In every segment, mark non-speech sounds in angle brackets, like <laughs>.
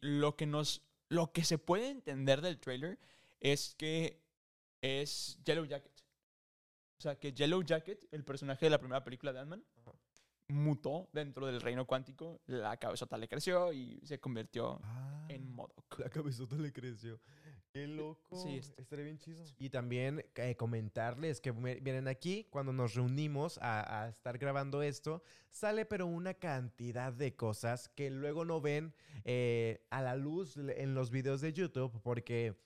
lo que nos. Lo que se puede entender del trailer es que es Yellow Jacket. O sea, que Yellow Jacket, el personaje de la primera película de Ant-Man, mutó dentro del reino cuántico, la cabezota le creció y se convirtió en MODOK. La cabezota le creció. Qué loco. Sí, estaría bien chido. Y también eh, comentarles que miren aquí, cuando nos reunimos a, a estar grabando esto, sale pero una cantidad de cosas que luego no ven eh, a la luz en los videos de YouTube porque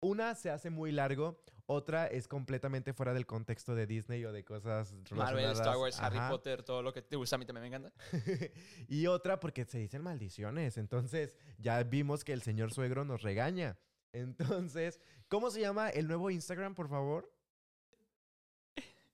una se hace muy largo, otra es completamente fuera del contexto de Disney o de cosas Marvel, Star Wars, Harry. Potter, todo lo que te gusta a mí también me encanta. <laughs> y otra porque se dicen maldiciones. Entonces, ya vimos que el señor suegro nos regaña. Entonces, ¿cómo se llama el nuevo Instagram, por favor?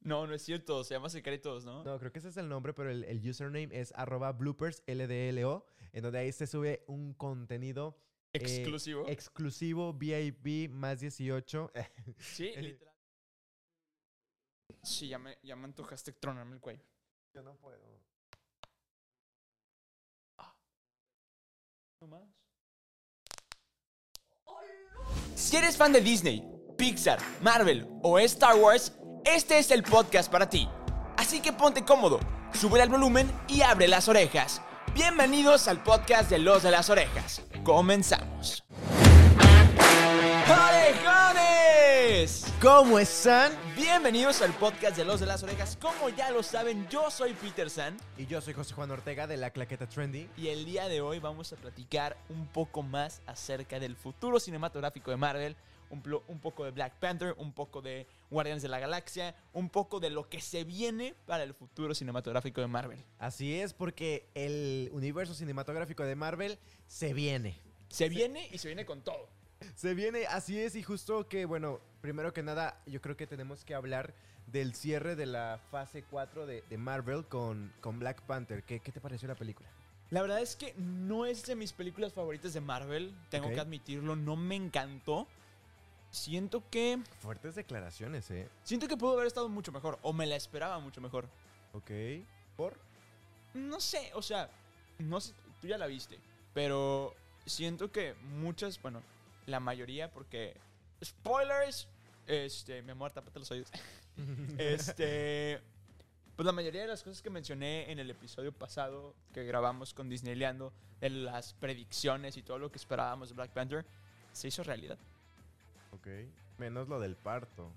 No, no es cierto, se llama Secretos, ¿no? No, creo que ese es el nombre, pero el, el username es arroba bloopers LDLO, en donde ahí se sube un contenido eh, Exclusivo. exclusivo, VIP, más 18. <laughs> sí, literal. Sí, ya me, ya me antojaste tronarme el cuello. Yo no puedo. No más. Si eres fan de Disney, Pixar, Marvel o Star Wars, este es el podcast para ti. Así que ponte cómodo, sube el volumen y abre las orejas. Bienvenidos al podcast de Los de las Orejas. Comenzamos. ¿Cómo están? Bienvenidos al podcast de Los de las Orejas. Como ya lo saben, yo soy Peter San Y yo soy José Juan Ortega de La Claqueta Trendy. y el día de hoy vamos a platicar un poco más acerca del futuro cinematográfico de Marvel, un, un poco de Black Panther, un poco de Guardianes de la Galaxia, un poco de lo que se viene para el futuro cinematográfico de Marvel. Así es, porque el universo cinematográfico de Marvel se viene. Se viene y se viene con todo. Se viene, así es, y justo que, bueno, primero que nada, yo creo que tenemos que hablar del cierre de la fase 4 de, de Marvel con, con Black Panther. ¿Qué, ¿Qué te pareció la película? La verdad es que no es de mis películas favoritas de Marvel, tengo que admitirlo, no me encantó. Siento que Fuertes declaraciones, ¿eh? siento que pudo haber estado mucho mejor o me la esperaba mucho mejor. Ok. ¿Por? No sé, o sea, no sé, tú ya la viste, pero siento que muchas, bueno, la mayoría, porque spoilers, este, mi amor, tápate los oídos. este, pues la mayoría de las cosas que mencioné en el episodio pasado que grabamos con Disneyleando, de las predicciones y todo lo que esperábamos de Black Panther, se hizo realidad. ok. Menos lo del parto.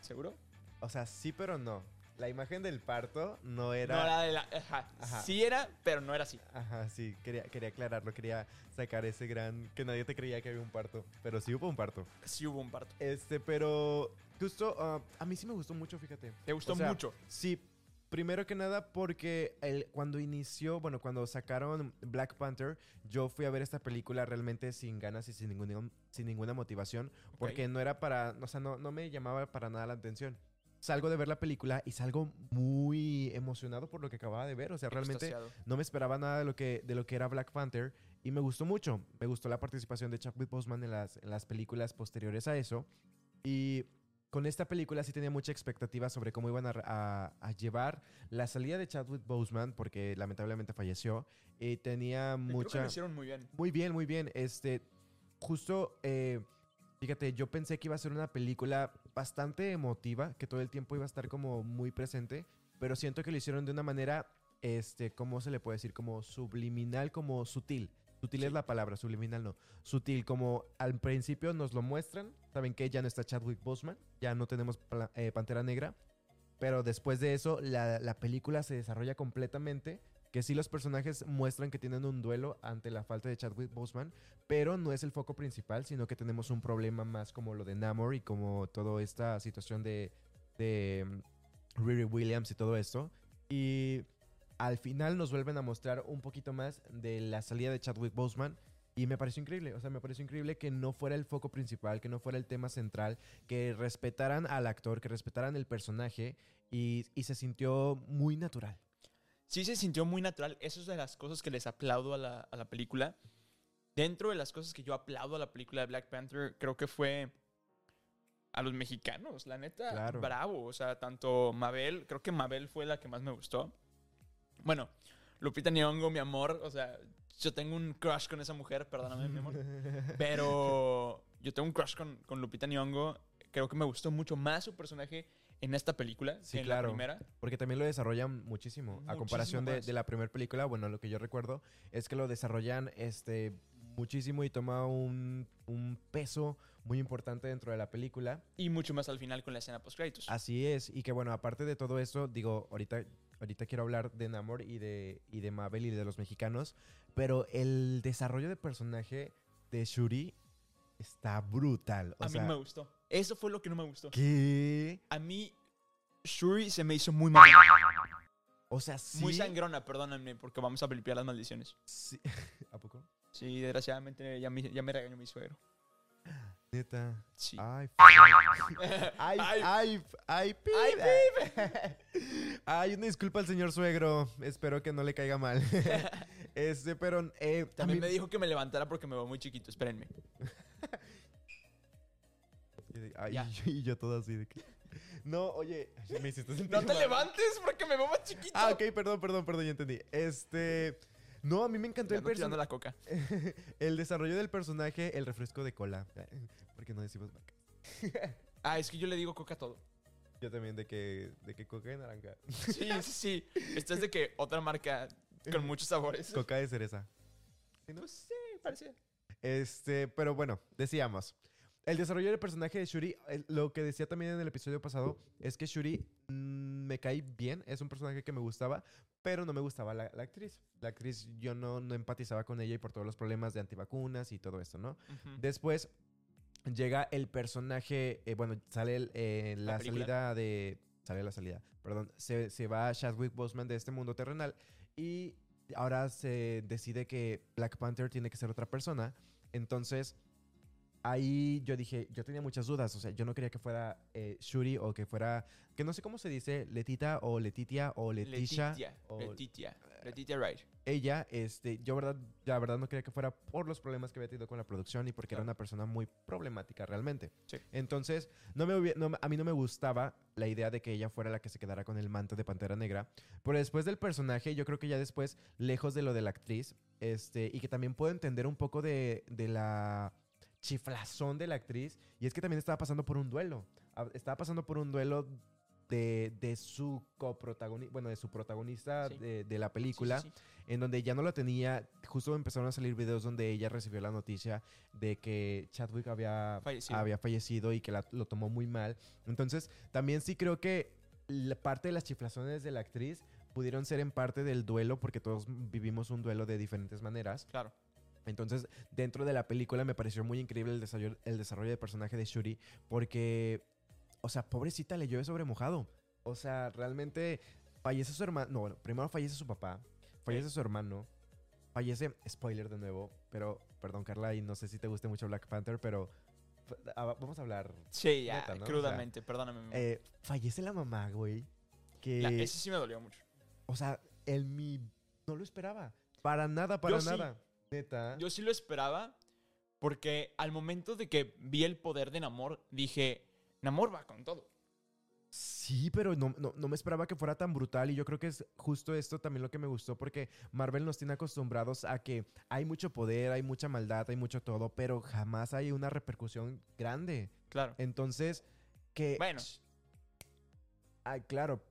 ¿Seguro? O sea, sí, pero no. La imagen del parto no No era... era de la, ajá, Ajá. sí era, pero no era así. Ajá, sí, quería, quería aclararlo, quería sacar ese gran... Que nadie te creía que había un parto, pero sí hubo un parto. Sí hubo un parto. Este, pero justo, ah, a mí sí me gustó mucho, fíjate. Te gustó O sea, mucho. Sí, primero que nada porque el, cuando inició, bueno, cuando sacaron Black Panther, yo fui a ver esta película realmente sin ganas y sin ninguna, sin ninguna motivación, porque no era para, o sea, no, no me llamaba para nada la atención. Salgo de ver la película y salgo muy emocionado por lo que acababa de ver, o sea, realmente Extasiado. no me esperaba nada de lo que, de lo que era Black Panther y me gustó mucho. Me gustó la participación de Chadwick Boseman en las, en las películas posteriores a eso. Y con esta película sí tenía mucha expectativa sobre cómo iban a, a- a llevar la salida de Chadwick Boseman, porque lamentablemente falleció. Y tenía Y Creo que mucha... lo hicieron muy bien. Muy bien, muy bien. Este, justo, eh, fíjate, yo pensé que iba a ser una película bastante emotiva, que todo el tiempo iba a estar como muy presente, pero siento que lo hicieron de una manera, este, ¿cómo se le puede decir? Como subliminal, como sutil. Sutil Sí. es la palabra, subliminal no. Sutil, como al principio nos lo muestran, saben que ya no está Chadwick Boseman, ya no tenemos eh, Pantera Negra, pero después de eso la, la película se desarrolla completamente, que sí los personajes muestran que tienen un duelo ante la falta de Chadwick Boseman, pero no es el foco principal, sino que tenemos un problema más como lo de Namor y como toda esta situación de, de mm, Riri Williams y todo esto. Y al final nos vuelven a mostrar un poquito más de la salida de Chadwick Boseman. Y me pareció increíble, o sea, me pareció increíble que no fuera el foco principal, que no fuera el tema central, que respetaran al actor, que respetaran el personaje y, y se sintió muy natural. Sí se sintió muy natural. Eso es de las cosas que les aplaudo a la, a la película. Dentro de las cosas que yo aplaudo a la película de Black Panther, creo que fue a los mexicanos. La neta, Claro. bravo. O sea, tanto Mabel, creo que Mabel fue la que más me gustó. Bueno, Lupita Nyong'o, mi amor, o sea, yo tengo un crush con esa mujer, perdóname, mi amor. <laughs> Pero yo tengo un crush con, con Lupita Nyong'o. Creo que me gustó mucho más su personaje en esta película Sí, en claro. la primera. Porque también lo desarrollan muchísimo. A Muchísimo comparación de, de la primera película, bueno, lo que yo recuerdo es que lo desarrollan este, muchísimo y toma un, un peso muy importante dentro de la película. Y mucho más al final con la escena post créditos. Así es. Y que bueno, aparte de todo eso, digo, ahorita, ahorita quiero hablar de Namor y de, y de Mabel y de los mexicanos. Pero el desarrollo de personaje de Shuri está brutal. O a mí sea, no me gustó. Eso fue lo que no me gustó. ¿qué? A mí, Shuri se me hizo muy mal. O sea, sí. Muy sangrona, perdónenme, porque vamos a limpiar las maldiciones. sí. <laughs> ¿A poco? Sí, desgraciadamente ya me, ya me regañó mi suegro. Neta. Sí. Ay, <laughs> ay, Ay. ay, ay, pip. Ay, Ay, una disculpa al señor suegro. Espero que no le caiga mal. <laughs> este, pero eh, También mí- me dijo que me levantara porque me veo muy chiquito. Espérenme. Ay, Ya. <laughs> y yo- todo así de que. No, oye, <laughs> me hiciste sentir No te mal. levantes porque me veo más chiquito. Ah, ok, perdón, perdón, perdón, ya entendí. Este. No, a mí me encantó el personaje. la coca. <laughs> el desarrollo del personaje, el refresco de cola. Porque no decimos marca. Ah, es que yo le digo coca a todo. Yo también de que, de que coca de naranja. Sí, sí, sí. Esto es de que otra marca con muchos sabores. Coca de cereza. No sé, parecía. Este, pero bueno, decíamos. El desarrollo del personaje de Shuri, lo que decía también en el episodio pasado, es que Shuri mm, me cae bien, es un personaje que me gustaba, pero no me gustaba la, la actriz. La actriz yo no, no empatizaba con ella y por todos los problemas de antivacunas y todo esto, ¿no? Después llega el personaje, eh, bueno, sale el, eh, La salida de... Sale la salida, perdón. Se, se va Chadwick Boseman de este mundo terrenal y ahora se decide que Black Panther tiene que ser otra persona. Entonces, ahí yo dije, yo tenía muchas dudas. O sea, yo no quería que fuera eh, Shuri o que fuera, que no sé cómo se dice, Letita o Letitia o Leticia. Letitia. o- Letitia. Letitia Wright. Ella, este, yo verdad, la verdad no quería que fuera por los problemas que había tenido con la producción y porque era una persona muy problemática realmente. Sí. Entonces, no me, hubie- no me- a mí no me gustaba la idea de que ella fuera la que se quedara con el manto de Pantera Negra. Pero después del personaje, yo creo que ya después, lejos de lo de la actriz, este, y que también puedo entender un poco de, de la chiflazón de la actriz, y es que también estaba pasando por un duelo. Ah, Estaba pasando por un duelo de, de su coprotagonista, bueno, de su protagonista Sí. de, de la película sí, sí. en donde ya no lo tenía, justo empezaron a salir videos donde ella recibió la noticia de que Chadwick había Fallecido. había fallecido y que la- lo tomó muy mal. Entonces, también sí creo que la parte de las chiflazones de la actriz pudieron ser en parte del duelo, porque todos vivimos un duelo de diferentes maneras. Claro. Entonces, dentro de la película me pareció muy increíble el desarrollo, el desarrollo de personaje de Shuri, porque, o sea, pobrecita le llueve sobre mojado. O sea, realmente fallece su hermano. No, bueno, primero fallece su papá, fallece su hermano, fallece, spoiler de nuevo, pero, perdón, Carla, y no sé si te guste mucho Black Panther, pero ah, vamos a hablar. Sí, ya, Neta, ¿no? O sea, crudamente, perdóname. Eh, fallece la mamá, güey. Que, La- ese sí me dolió mucho. o sea, el mi. No lo esperaba. Para nada, para Yo sí. Neta. Yo sí lo esperaba porque al momento de que vi el poder de Namor, dije, Namor va con todo. Sí, pero no, no, no me esperaba que fuera tan brutal y yo creo que es justo esto también lo que me gustó porque Marvel nos tiene acostumbrados a que hay mucho poder, hay mucha maldad, hay mucho todo, pero jamás hay una repercusión grande. Claro. Entonces, que... Bueno. Ay, claro,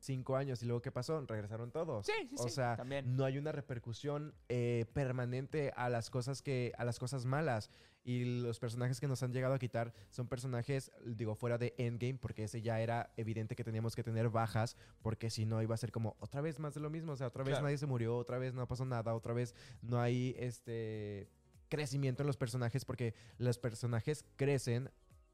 cinco años y luego ¿qué pasó? Regresaron todos. Sí, sí, o sí, sea, también. no hay una repercusión eh, permanente a las cosas que a las cosas malas y los personajes que nos han llegado a quitar son personajes digo fuera de Endgame porque ese ya era evidente que teníamos que tener bajas porque si no iba a ser como otra vez más de lo mismo o sea otra vez Claro. nadie se murió otra vez no pasó nada otra vez no hay este crecimiento en los personajes porque los personajes crecen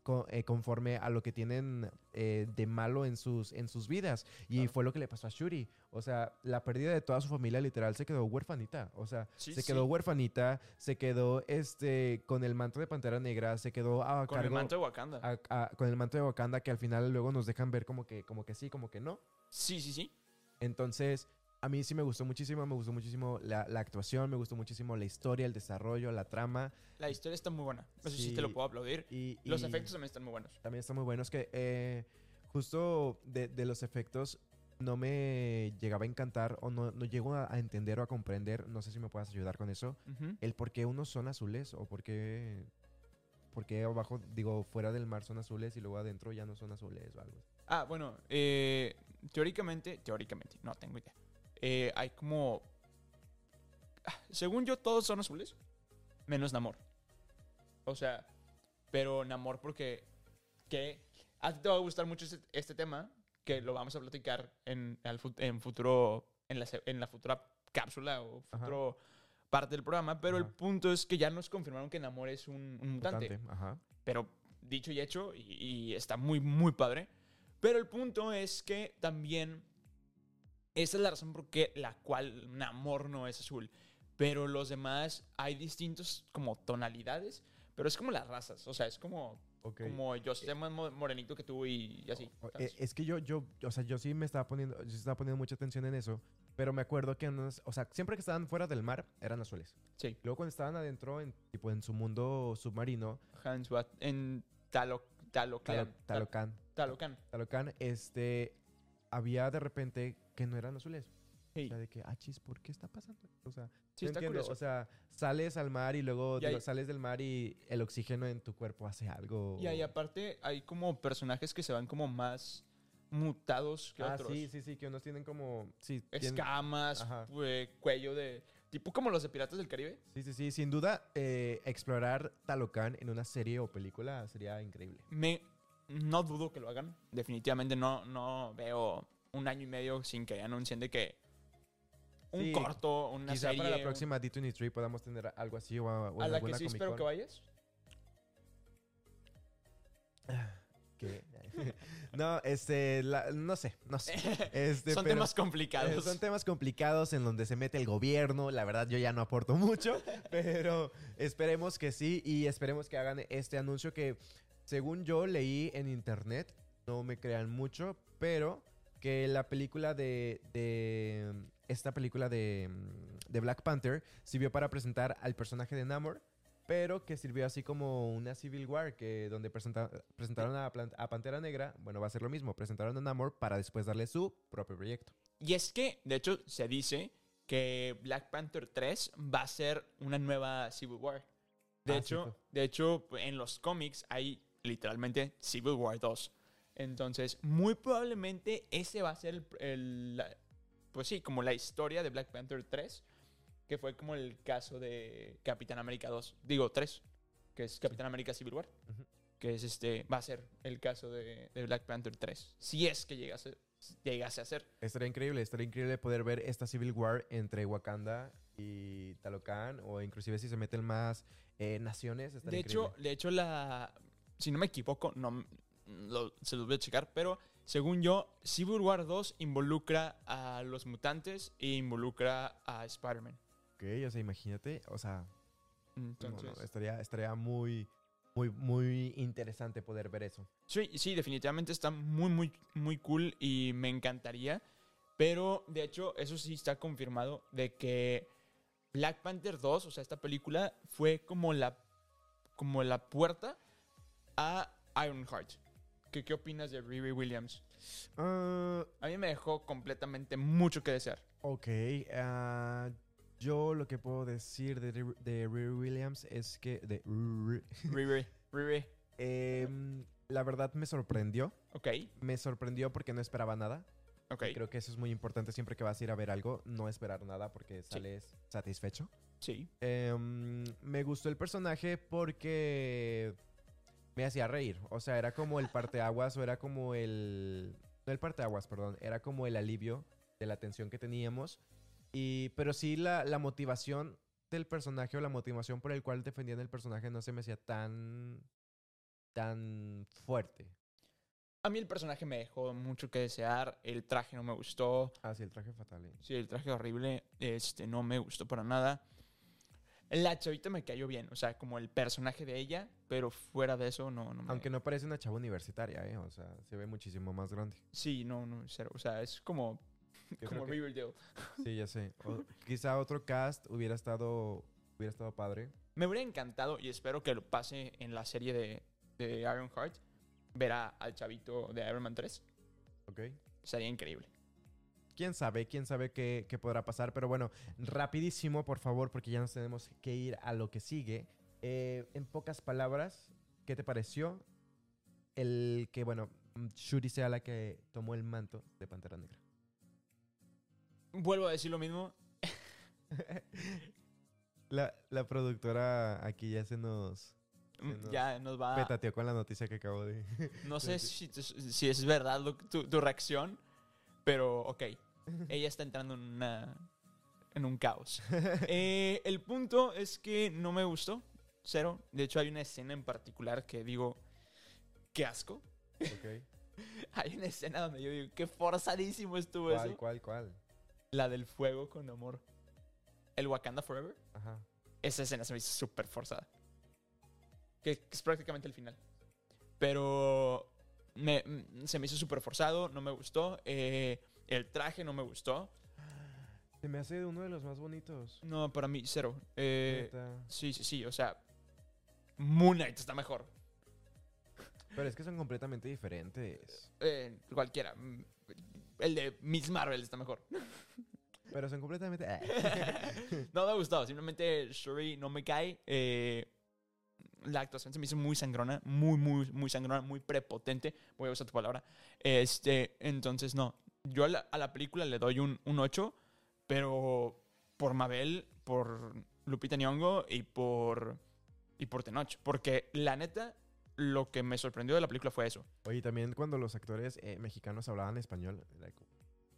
co- eh, conforme a lo que tienen eh, de malo en sus, en sus vidas. Y Claro. fue lo que le pasó a Shuri. O sea, la pérdida de toda su familia literal se quedó huérfanita. O sea, Sí, se sí. quedó huérfanita, se quedó este con el manto de Pantera Negra, se quedó a Con el manto de Wakanda. a- a- con el manto de Wakanda que al final luego nos dejan ver como que, como que sí, como que no. Sí, sí, sí. Entonces, a mí sí me gustó muchísimo, me gustó muchísimo la, la actuación, me gustó muchísimo la historia, el desarrollo, la trama. La historia está muy buena. Eso sí, te lo puedo aplaudir. Y, Los y efectos también están muy buenos. también están muy buenos que eh, justo de, de los efectos, no me llegaba a encantar o no, no llego a, a entender o a comprender, no sé si me puedas ayudar con eso, Ujú. el por qué unos son azules o por qué, por qué abajo, digo, fuera del mar son azules y luego adentro ya no son azules o algo. Ah, bueno, eh, teóricamente, teóricamente, no tengo idea. Eh, hay como... ah, Según yo, todos son azules, menos Namor. O sea, pero Namor porque... Que a ti te va a gustar mucho este, este tema, que lo vamos a platicar en, en futuro, en la, en la futura cápsula o Ajá. futuro parte del programa, pero el punto es que ya nos confirmaron que Namor es un, un mutante. Mutante, Ajá. Pero dicho y hecho, y, y está muy, muy padre. Pero el punto es que también esa es la razón por qué la cual Namor no es azul. Pero los demás hay distintos como tonalidades, pero es como las razas. O sea, es como, Ok. como yo soy más mo- morenito que tú y, y así. Eh, es que yo, yo, o sea, yo sí me estaba poniendo, yo estaba poniendo mucha atención en eso, pero me acuerdo que, unos- o sea, siempre que estaban fuera del mar eran azules. sí. Luego cuando estaban adentro, en, tipo en su mundo submarino, Hans Watt en Talo, Taloclan. Talo- Talocan, Talocan. Talocan, este, había de repente que no eran azules. Sí, O sea, de que, ah, chis, ¿por qué está pasando? O sea, sí, no está entiendo. curioso. O sea, sales al mar y luego Y digo, hay- sales del mar y el oxígeno en tu cuerpo hace algo. y ahí aparte hay como personajes que se van como más mutados que Ah, otros. sí, sí, sí, que unos tienen como, sí, escamas, pues, cuello de... Tipo como los de Piratas del Caribe. Sí, sí, sí. Sin duda, eh, explorar Talocan en una serie o película sería increíble. Me, no dudo que lo hagan. Definitivamente no, no veo un año y medio sin que anuncien de que un Sí, corto, una Quizá serie... para la próxima D23 podamos tener algo así o, o a la que sí Comic espero Con. que vayas. <sighs> ¿Qué? <laughs> no, este, la- no sé, no sé. <laughs> Este, Son pero, temas eh, complicados. son temas complicados en donde se mete el gobierno. La verdad, yo ya no aporto mucho, <laughs> pero esperemos que sí y esperemos que hagan este anuncio que, según yo leí en internet, no me crean mucho, pero que la película de, de esta película de, de Black Panther sirvió para presentar al personaje de Namor, pero que sirvió así como una Civil War, que donde presenta- presentaron a, a Pantera Negra, bueno, va a ser lo mismo, presentaron a Namor para después darle su propio proyecto. Y es que, de hecho, se dice que Black Panther 3 va a ser una nueva Civil War. De Ah, hecho, de hecho, en los cómics hay literalmente Civil War 2. Entonces, muy probablemente ese va a ser el, el- la- pues sí, como la historia de Black Panther 3, que fue como el caso de Capitán América 2, digo 3, que es Capitán América Civil War, que es este, va a ser el caso de, de Black Panther 3, si es que llegase, llegase a ser. Estaría increíble, estaría increíble poder ver esta Civil War entre Wakanda y Talocan, o inclusive si se meten más eh, naciones, De hecho, de hecho, la. Si no me equivoco, no lo- se los voy a checar, pero según yo, Civil War 2 involucra a los mutantes e involucra a Spider-Man. Ok, o sea, imagínate, o sea, no, Entonces, no, estaría, estaría muy, muy, muy interesante poder ver eso. sí, sí, definitivamente está muy, muy, muy cool y me encantaría. Pero de hecho, eso sí está confirmado de que Black Panther 2, o sea, esta película, fue como la, como la puerta a Ironheart. ¿Qué, ¿Qué opinas de Riri Williams? Ah, A mí me dejó completamente mucho que desear. ok, ah, yo lo que puedo decir de, de Riri Williams es que... De, Riri, Riri, Riri. em, la verdad me sorprendió. Ok, Me sorprendió porque no esperaba nada. ok. Creo que eso es muy importante siempre que vas a ir a ver algo, no esperar nada porque sales satisfecho. Sí, Em, me gustó el personaje porque me hacía reír. O sea, era como el parteaguas o era como el... No el parteaguas, perdón. Era como el alivio de la tensión que teníamos. Y, pero sí la, la motivación del personaje o la motivación por el cual defendían el personaje no se me hacía tan... tan fuerte. a mí el personaje me dejó mucho que desear. El traje no me gustó. Ah, sí, el traje fatal. ¿eh? Sí, el traje horrible. Este, no me gustó para nada. La chavita me cayó bien. O sea, como el personaje de ella. Pero fuera de eso, no, no me... Aunque no parece una chava universitaria, ¿eh? O sea, se ve muchísimo más grande. Sí, no, no, cero. O sea, es como, Yo como que- Riverdale. Sí, ya sé. O quizá otro cast hubiera estado, hubiera estado padre. Me hubiera encantado y espero que lo pase en la serie de, de Ironheart. Ver a- al chavito de Iron Man 3. ¿Ok? Sería increíble. Quién sabe, quién sabe qué, qué podrá pasar. Pero bueno, rapidísimo, por favor, porque ya nos tenemos que ir a lo que sigue. Eh, en pocas palabras, ¿qué te pareció el que, bueno, Shuri sea la que tomó el manto de Pantera Negra? Vuelvo a decir lo mismo. <laughs> La, la productora aquí ya se nos Mm, nos Ya nos va. petateó con la noticia que acabo de... No sé si, si es verdad lo tu, tu reacción, pero ok. Ella está entrando en, una, en un caos. Eh, el punto es que no me gustó. Cero. De hecho, hay una escena en particular que digo, qué asco. Ok. <laughs> Hay una escena donde yo digo, qué forzadísimo estuvo ¿Cuál, eso. cuál, cuál? La del fuego con amor. El Wakanda Forever. Ajá. Esa escena se me hizo súper forzada. Que, que es prácticamente el final. Pero me- mm, se me hizo súper forzado, no me gustó. eh, el traje no me gustó. Se me hace uno de los más bonitos. No, para mí, cero. Eh, sí, sí, sí, o sea, Moon Knight está mejor. Pero es que son completamente diferentes. Eh, cualquiera. Mm, El de Miss Marvel está mejor. Pero son completamente... <laughs> <laughs> no me gustó, simplemente Shuri no me cae. eh, la actuación se me hizo muy sangrona, muy, muy, muy sangrona, muy prepotente. Voy a usar tu palabra. Este, entonces, no. Yo a la, a la película le doy un, un 8, pero por Mabel, por Lupita Nyong'o y por, y por Tenoch. Porque la neta, lo que me sorprendió de la película fue eso. Oye, también cuando los actores eh, mexicanos hablaban español, como-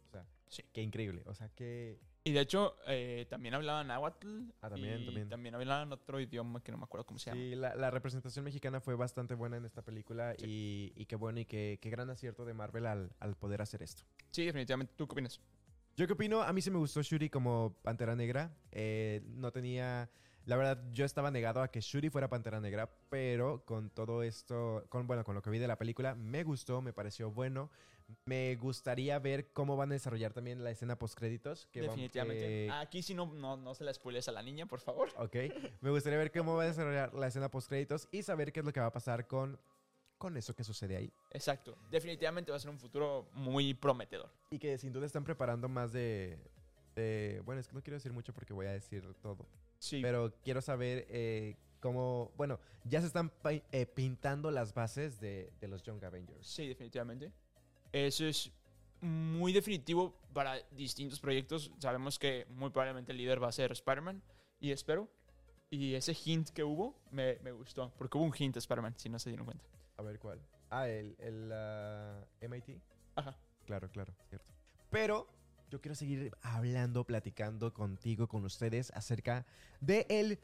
o sea, Sí. qué increíble. O sea, que Y de hecho, eh, también hablaban náhuatl. Ah, también, y también. hablaban otro idioma que no me acuerdo cómo se llama. sí, la, la representación mexicana fue bastante buena en esta película y, y qué bueno y qué, qué gran acierto de Marvel al, al poder hacer esto. Sí, definitivamente. ¿Tú qué opinas? Yo qué opino, a mí sí me gustó Shuri como Pantera Negra. Eh, no tenía... La verdad, yo estaba negado a que Shuri fuera Pantera Negra, pero con todo esto, con bueno, con lo que vi de la película, me gustó, me pareció bueno. Me gustaría ver cómo van a desarrollar también la escena post créditos. Definitivamente. Aquí sí no, no, no se la spoiles a la niña, por favor. Ok. Me gustaría ver cómo va a desarrollar la escena post créditos y saber qué es lo que va a pasar con, con eso que sucede ahí. Exacto. Definitivamente va a ser un futuro muy prometedor. Y que sin duda están preparando más de, de- Bueno, es que no quiero decir mucho porque voy a decir todo. Sí. Pero quiero saber eh, cómo... Bueno, ya se están eh, pintando las bases de, de los Young Avengers. Sí, definitivamente. Eso es muy definitivo para distintos proyectos. Sabemos que muy probablemente el líder va a ser Spider-Man. Y espero. Y ese hint que hubo me, me gustó. Porque hubo un hint de Spider-Man, si no se dieron cuenta. A ver cuál. Ah, el, el ah, MIT. Ajá. Claro, claro, cierto. Pero yo quiero seguir hablando, platicando contigo, con ustedes acerca de el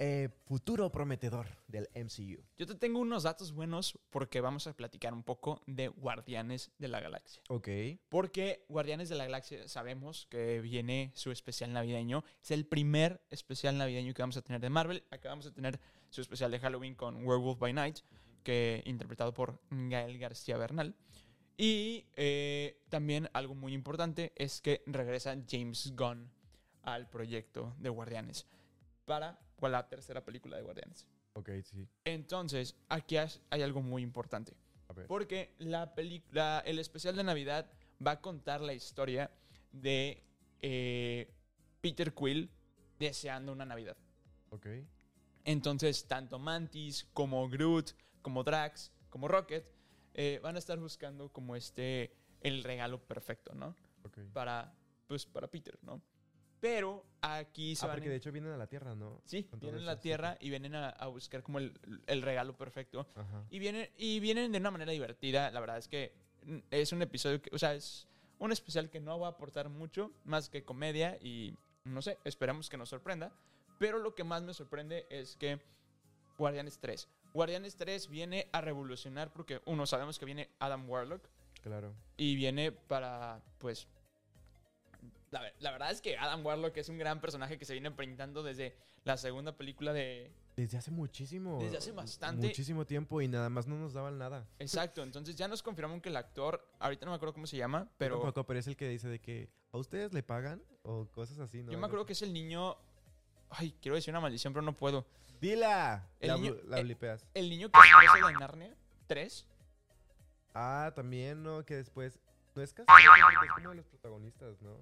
eh, futuro prometedor del MCU. Yo te tengo unos datos buenos porque vamos a platicar un poco de Guardianes de la Galaxia. Ok. Porque Guardianes de la Galaxia sabemos que viene su especial navideño. Es el primer especial navideño que vamos a tener de Marvel. Acabamos de tener su especial de Halloween con Werewolf by Night, que interpretado por Gael García Bernal. Y eh, también algo muy importante es que regresa James Gunn al proyecto de Guardianes para la tercera película de Guardianes. Ok, sí. Entonces, aquí hay algo muy importante. A ver. Porque la película, el especial de Navidad va a contar la historia de eh, Peter Quill deseando una Navidad. Ok. Entonces, tanto Mantis como Groot, como Drax, como Rocket, eh, van a estar buscando como este, el regalo perfecto, ¿no? Ok. Para, pues, para Peter, ¿no? Pero aquí se Ah, van porque a- de hecho vienen a la Tierra, ¿no? Sí, vienen a la eso, sí. Tierra y vienen a, a buscar como el, el regalo perfecto. Ajá. Y vienen, y vienen de una manera divertida. La verdad es que es un episodio, que, o sea, es un especial que no va a aportar mucho más que comedia y no sé, esperamos que nos sorprenda. Pero lo que más me sorprende es que Guardianes 3. Guardianes 3 viene a revolucionar porque, uno, sabemos que viene Adam Warlock Claro. y viene para, pues... La, ver- la verdad es que Adam Warlock es un gran personaje que se viene pintando desde la segunda película de, Desde hace muchísimo. Desde hace bastante. Muchísimo tiempo y nada más no nos daban nada. Exacto, entonces ya nos confirmaron que el actor, ahorita no me acuerdo cómo se llama, Pero, pero tampoco, pero es el que dice de que a ustedes le pagan o cosas así, ¿no? yo me acuerdo que es el niño... Ay, quiero decir una maldición, pero no puedo. ¡Dila! El la, niño- la eh, blipeas. El niño que preso de Narnia 3. Ah, también, ¿no? Que después No es como de los protagonistas, ¿no?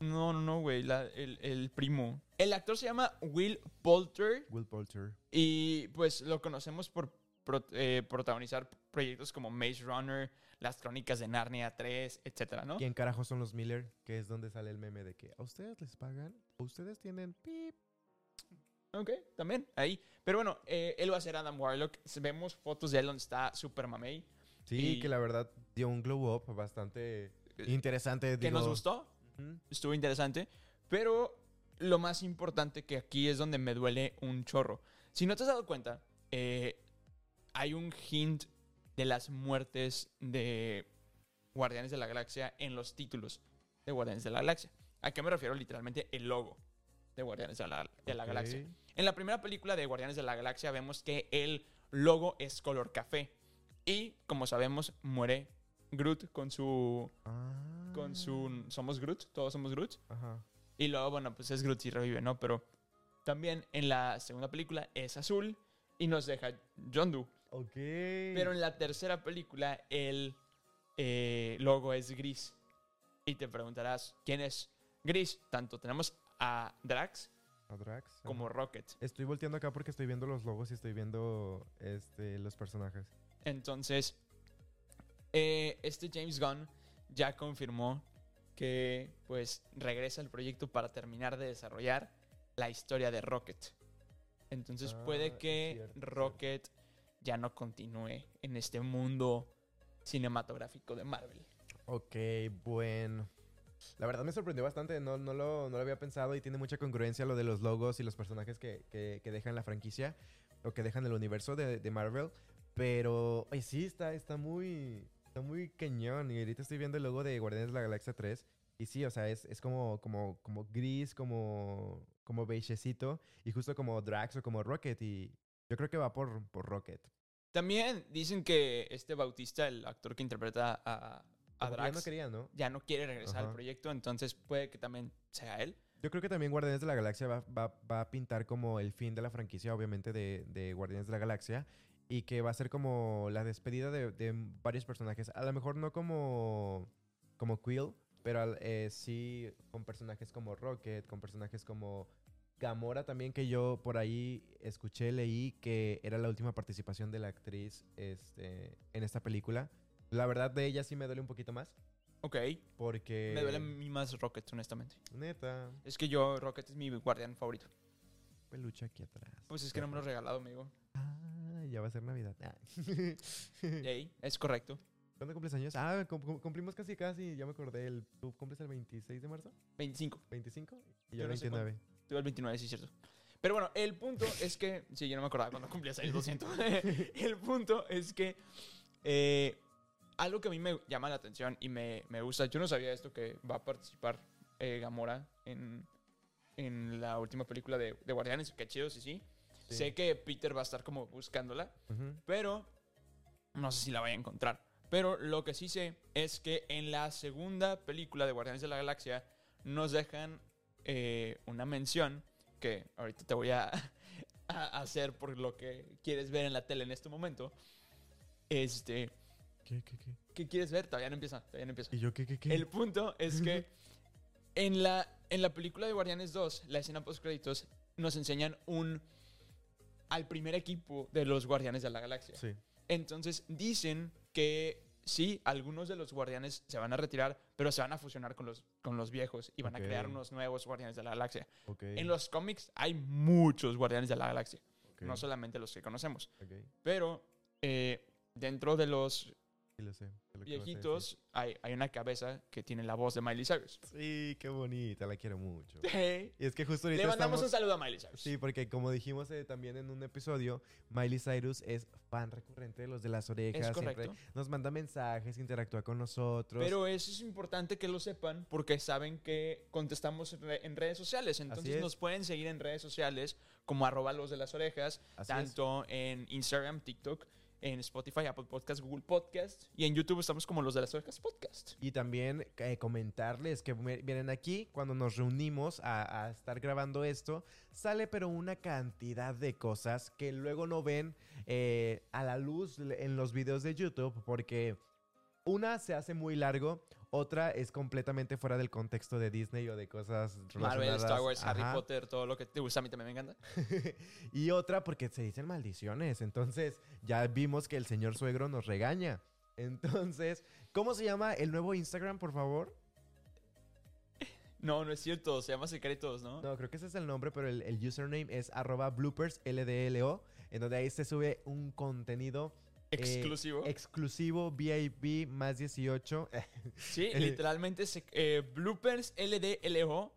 No, no, no, güey. El, el primo. El actor se llama Will Poulter. Will Poulter. Y pues lo conocemos por pro- eh, protagonizar proyectos como Maze Runner, Las Crónicas de Narnia 3, etcétera, ¿no? ¿Quién carajo son los Miller? Que es donde sale el meme de que a ustedes les pagan, ustedes tienen pip. Ok, también, ahí. Pero bueno, eh, él va a ser Adam Warlock. Vemos fotos de él donde está Super Mamey. Sí, Y- que la verdad dio un glow up bastante interesante. Que nos gustó, estuvo interesante. Pero lo más importante que aquí es donde me duele un chorro. Si no te has dado cuenta, eh, hay un hint de las muertes de Guardianes de la Galaxia en los títulos de Guardianes de la Galaxia. ¿A qué me refiero? Literalmente el logo de Guardianes de la, de la. Galaxia. En la primera película de Guardianes de la Galaxia vemos que el logo es color café. Y como sabemos, muere Groot con su. Ah. con su. Somos Groot, todos somos Groot. Ajá. Y luego, bueno, pues es Groot y revive, ¿no? Pero también en la segunda película es azul y nos deja John Doe. Ok. Pero en la tercera película el eh, logo es gris. Y te preguntarás, ¿quién es gris? Tanto tenemos a Drax A Drax. ajá. como Rocket. Estoy volteando acá porque estoy viendo los logos y estoy viendo este, los personajes. Entonces, eh, este James Gunn ya confirmó que pues regresa al proyecto para terminar de desarrollar la historia de Rocket. Entonces Ah, puede que cierto, Rocket ya no continúe en este mundo cinematográfico de Marvel. Ok, bueno. La verdad me sorprendió bastante, no, no, lo, no lo había pensado y tiene mucha congruencia lo de los logos y los personajes que, que- que dejan la franquicia o que dejan el universo de, de Marvel. Pero, ay, sí, está, está muy está muy cañón. Y ahorita estoy viendo el logo de Guardianes de la Galaxia 3. Y sí, o sea, es, es como, como, como gris, como, como beigecito. Y justo como Drax o como Rocket. Y yo creo que va por, por Rocket. También dicen que este Bautista, el actor que interpreta a, a Drax, Ya no quería, ¿no? ya no quiere regresar al proyecto, entonces puede que también sea él. Yo creo que también Guardianes de la Galaxia va, va- va a pintar como el fin de la franquicia, obviamente, de, de Guardianes de la Galaxia. Y que va a ser como la despedida de, de varios personajes. A lo mejor no como, como Quill, pero eh, sí con personajes como Rocket, con personajes como Gamora también, que yo por ahí escuché, leí que era la última participación de la actriz este, en esta película. La verdad de ella sí me duele un poquito más. Ok, Porque... me duele a mí más Rocket, honestamente. Neta, Es que yo, Rocket es mi guardián favorito. peluche aquí atrás. Pues es que no me lo he regalado, amigo. Ah, ya va a ser Navidad. Ah. <laughs> Ey, es correcto. ¿Cuándo cumples años? Ah, cum- cum- cumplimos casi casi, ya me acordé. El, ¿Tú cumples el 26 de marzo? 25. ¿25? Y Yo yo no sé 29. Tuve el 29, sí, cierto. Pero bueno, el punto <laughs> es que. Sí, yo no me acordaba cuando cumplías años, lo siento. <laughs> el punto es que. eh, algo que a mí me llama la atención y me, me gusta. Yo no sabía esto que va a participar eh, Gamora en, en la última película de, de Guardianes. Qué chido, sí, sí. Sí. Sé que Peter va a estar como buscándola. Pero no sé si la vaya a encontrar. Pero lo que sí sé es que en la segunda película de Guardianes de la Galaxia nos dejan eh, una mención que ahorita te voy a, <laughs> a hacer por lo que quieres ver en la tele en este momento. Este, ¿Qué, qué, qué? ¿qué quieres ver? Todavía no empieza, todavía no empieza. ¿Y yo qué, qué, qué? El punto es que en la, en la película de Guardianes 2, la escena post créditos, nos enseñan un al primer equipo de los Guardianes de la Galaxia. Sí. Entonces dicen que sí, algunos de los guardianes se van a retirar, pero se van a fusionar con los, con los viejos y van a crear unos nuevos guardianes de la galaxia. Ok. En los cómics hay muchos guardianes de la galaxia, no solamente los que conocemos. Pero eh, dentro de los Sí, lo sé. lo viejitos hay, hay una cabeza que tiene la voz de Miley Cyrus. Sí, qué bonita, la quiero mucho. <laughs> Le Y es que justo ahorita mandamos un saludo a Miley Cyrus. Sí, porque como dijimos eh, también en un episodio, Miley Cyrus es fan recurrente de los de las orejas. es correcto. Siempre nos manda mensajes, interactúa con nosotros. Pero eso es importante que lo sepan porque saben que contestamos en, re- en redes sociales. Entonces es. nos pueden seguir en redes sociales como arroba los de las orejas, Así es. tanto en Instagram, TikTok, en Spotify, Apple Podcast, Google Podcast y en YouTube estamos como los de las orejas podcast. Y también eh, comentarles que vienen aquí cuando nos reunimos a, a estar grabando esto. Sale pero una cantidad de cosas que luego no ven eh, a la luz en los videos de YouTube porque una se hace muy largo, Otra es completamente fuera del contexto de Disney o de cosas Marvel. Star Wars, Harry. Potter, todo lo que te gusta a mí también me encanta. <laughs> y otra porque se dicen maldiciones. Entonces, ya vimos que el señor suegro nos regaña. Entonces, ¿cómo se llama el nuevo Instagram, por favor? No, no es cierto, se llama Secretos, ¿no? No, creo que ese es el nombre, pero el, el username es arroba bloopers LDLO, en donde ahí se sube un contenido eh, Exclusivo. exclusivo, VIP más 18. <laughs> sí, literalmente, se- eh, bloopers LDLO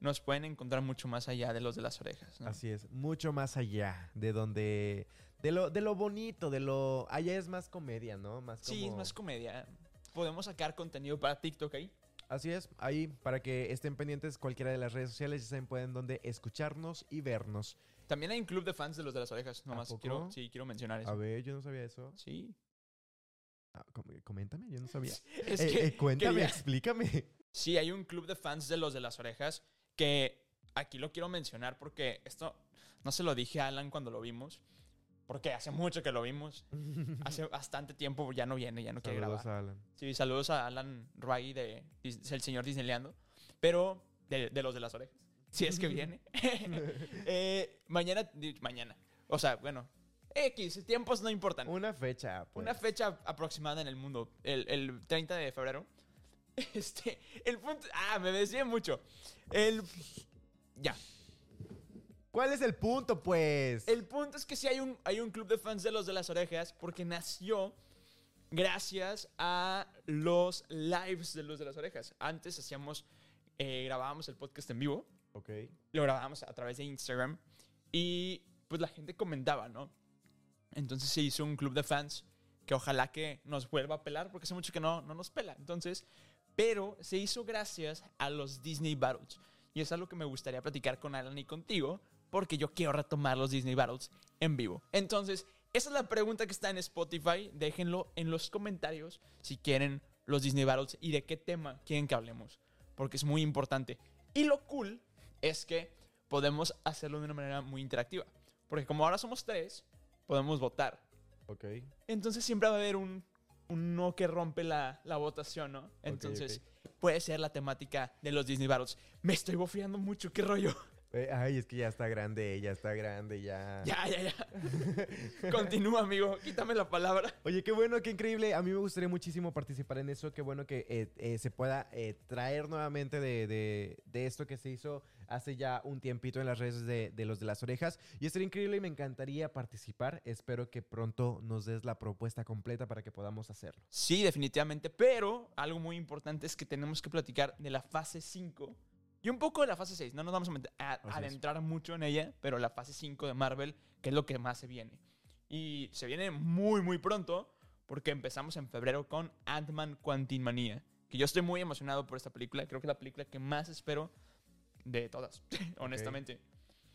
nos pueden encontrar mucho más allá de los de las orejas. ¿no? Así es, mucho más allá de donde... De lo, de lo bonito, de lo... Allá es más comedia, ¿no? Más Sí, es más comedia. Podemos sacar contenido para TikTok ahí. Así es, ahí para que estén pendientes cualquiera de las redes sociales, ya saben pueden donde escucharnos y vernos. También hay un club de fans de los de las orejas. Nomás poco? quiero, sí, quiero mencionar eso. A ver, yo no sabía eso. Sí. Ah, com- coméntame, yo no sabía. <laughs> Es Eh, que eh, cuéntame, quería- explícame. Sí, hay un club de fans de los de las orejas que aquí lo quiero mencionar porque esto no se lo dije a Alan cuando lo vimos. Porque hace mucho que lo vimos. <laughs> Hace bastante tiempo ya no viene, ya no quiere Saludos grabar. a Alan. Sí, saludos a Alan Ray de Dis- el señor Disneyleando. Pero de, de los de las orejas. <laughs> Si es que viene. <laughs> Eh, mañana, mañana. O sea, bueno. X, tiempos no importan. Una fecha, pues. Una fecha aproximada en el mundo. El, el 30 de febrero. <laughs> Este, el punto... Ah, me decía mucho. El... Ya. ¿Cuál es el punto, pues? El punto es que sí hay un, hay un club de fans de los de las orejas porque nació gracias a los lives de los de las orejas. Antes hacíamos, eh, grabábamos el podcast en vivo, Ok. lo grabábamos a través de Instagram y pues la gente comentaba, ¿no? Entonces se hizo un club de fans que ojalá que nos vuelva a pelar porque hace mucho que no, no nos pela. Entonces, pero se hizo gracias a los Disney Battles. Y es algo que me gustaría platicar con Alan y contigo porque yo quiero retomar los Disney Battles en vivo. Entonces, esa es la pregunta que está en Spotify. Déjenlo en los comentarios si quieren los Disney Battles y de qué tema quieren que hablemos. Porque es muy importante. Y lo cool es que podemos hacerlo de una manera muy interactiva. Porque como ahora somos tres, podemos votar. Ok. Entonces siempre va a haber un, uno que rompe la, la votación, ¿no? Entonces puede ser la temática de los Disney Battles. Me estoy bofeando mucho, qué rollo. Eh, ay, es que ya está grande, ya está grande, ya. Ya, ya, ya. Continúa, amigo. Quítame la palabra. Oye, qué bueno, qué increíble. A mí me gustaría muchísimo participar en eso. Qué bueno que eh, eh, se pueda eh, traer nuevamente de, de- de esto que se hizo hace ya un tiempito en las redes de, de los de las orejas. Y estaría increíble y me encantaría participar. Espero que pronto nos des la propuesta completa para que podamos hacerlo. Sí, definitivamente. Pero algo muy importante es que tenemos que platicar de la fase 5 y un poco de la fase 6. No nos vamos a, meter- a- adentrar mucho en ella, pero la fase 5 de Marvel, que es lo que más se viene. Y se viene muy, muy pronto, porque empezamos en febrero con Ant-Man Quantumania. Que yo estoy muy emocionado por esta película. Creo que es la película que más espero de todas, <laughs> honestamente.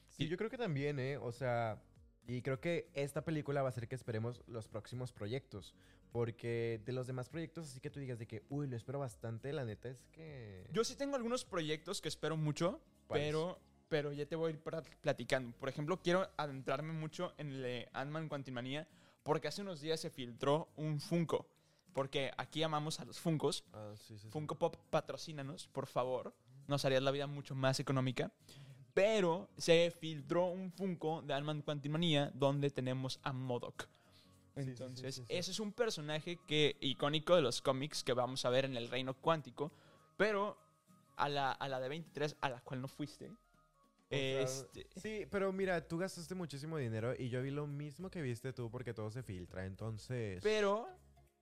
Sí, Y- yo creo que también, ¿eh? O sea, y creo que esta película va a hacer que esperemos los próximos proyectos. Porque de los demás proyectos, así que tú digas de que, uy, lo espero bastante, la neta es que... Yo sí tengo algunos proyectos que espero mucho, ¿Cuáles? pero, pero ya te voy a ir platicando. Por ejemplo, quiero adentrarme mucho en el Ant-Man porque hace unos días se filtró un Funko. Porque aquí amamos a los Funkos. Ah, sí, sí, sí. Funko Pop, patrocínanos, por favor. Nos harías la vida mucho más económica. Pero se filtró un Funko de Ant-Man Quantumania donde tenemos a sí, sí, Entonces, sí, ese es un personaje que icónico de los cómics que vamos a ver en el reino cuántico, pero a la, a la de 23, a la cual no fuiste. sea, este, Sí, pero mira, tú gastaste muchísimo dinero y yo vi lo mismo que viste tú porque todo se filtra, entonces... pero